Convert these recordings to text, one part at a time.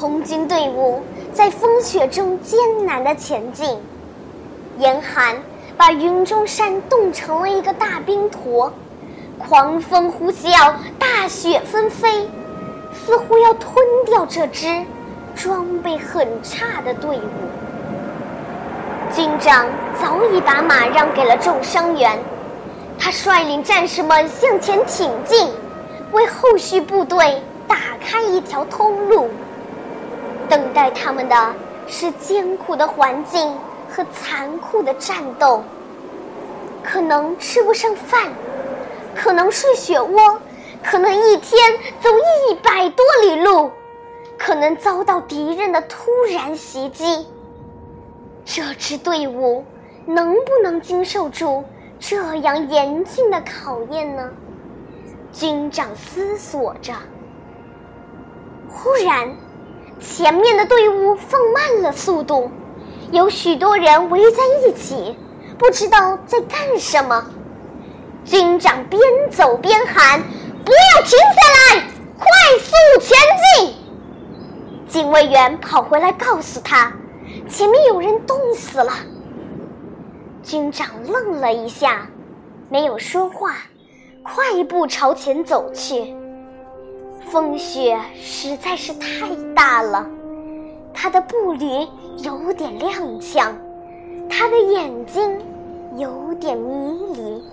红军队伍在风雪中艰难地前进，严寒把云中山冻成了一个大冰坨，狂风呼啸，大雪纷飞，似乎要吞掉这支装备很差的队伍。军长早已把马让给了重伤员，他率领战士们向前挺进，为后续部队打开一条通路。等待他们的是艰苦的环境和残酷的战斗，可能吃不上饭，可能睡雪窝，可能一天走一百多里路，可能遭到敌人的突然袭击。这支队伍能不能经受住这样严峻的考验呢？军长思索着。忽然，前面的队伍放慢了速度，有许多人围在一起，不知道在干什么。军长边走边喊：“不要停下来，快速前进！”警卫员跑回来告诉他。前面有人冻死了。军长愣了一下，没有说话，快步朝前走去。风雪实在是太大了，他的步履有点踉跄，他的眼睛有点迷离。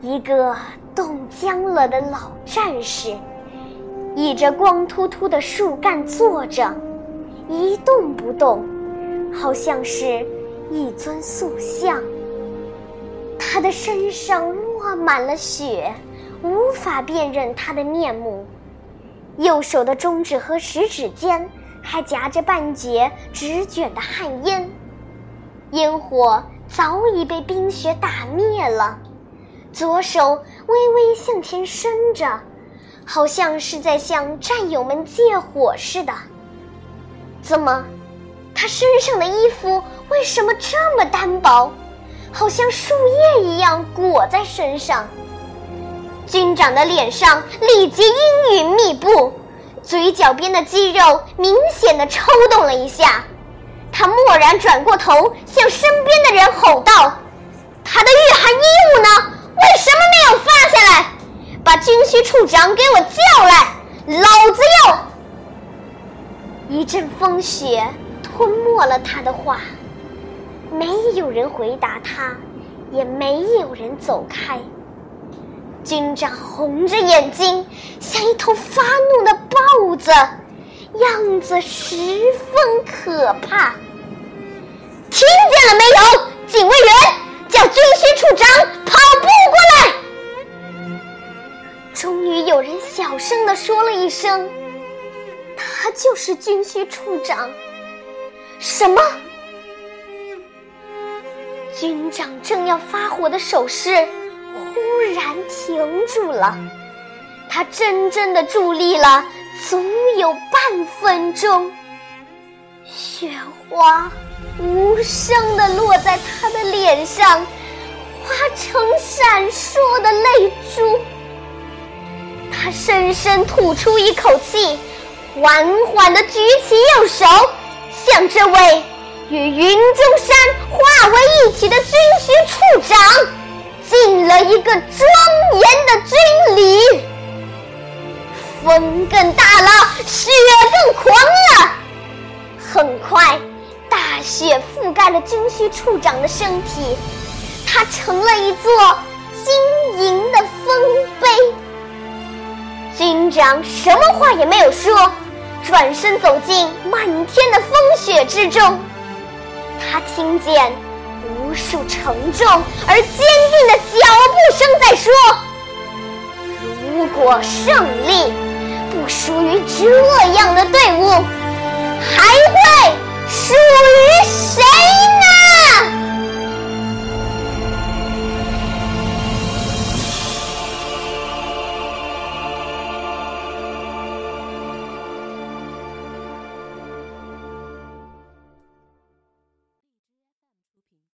一个冻僵了的老战士，倚着光秃秃的树干坐着。一动不动，好像是一尊塑像。他的身上落满了雪，无法辨认他的面目。右手的中指和食指间还夹着半截纸卷的旱烟，烟火早已被冰雪打灭了。左手微微向前伸着，好像是在向战友们借火似的。怎么，他身上的衣服为什么这么单薄，好像树叶一样裹在身上？军长的脸上立即阴云密布，嘴角边的肌肉明显的抽动了一下。他蓦然转过头，向身边的人吼道：“他的御寒衣物呢？为什么没有发下来？把军需处长给我叫来，老子要……”一阵风雪吞没了他的话，没有人回答他，也没有人走开。军长红着眼睛，像一头发怒的豹子，样子十分可怕。听见了没有，警卫员，叫军需处长跑步过来。终于有人小声的说了一声。他就是军需处长。什么？军长正要发火的手势忽突然停住了。他真正的伫立了足有半分钟。雪花无声的落在他的脸上，化成闪烁的泪珠。他深深吐出一口气。缓缓地举起右手，向这位与云中山化为一体的军需处长敬了一个庄严的军礼。风更大了，雪更狂了。很快，大雪覆盖了军需处长的身体，他成了一座晶莹的丰碑。军长什么话也没有说。转身走进漫天的风雪之中，他听见无数沉重而坚定的声在说：“如果胜利不属于这样的队伍，还会？”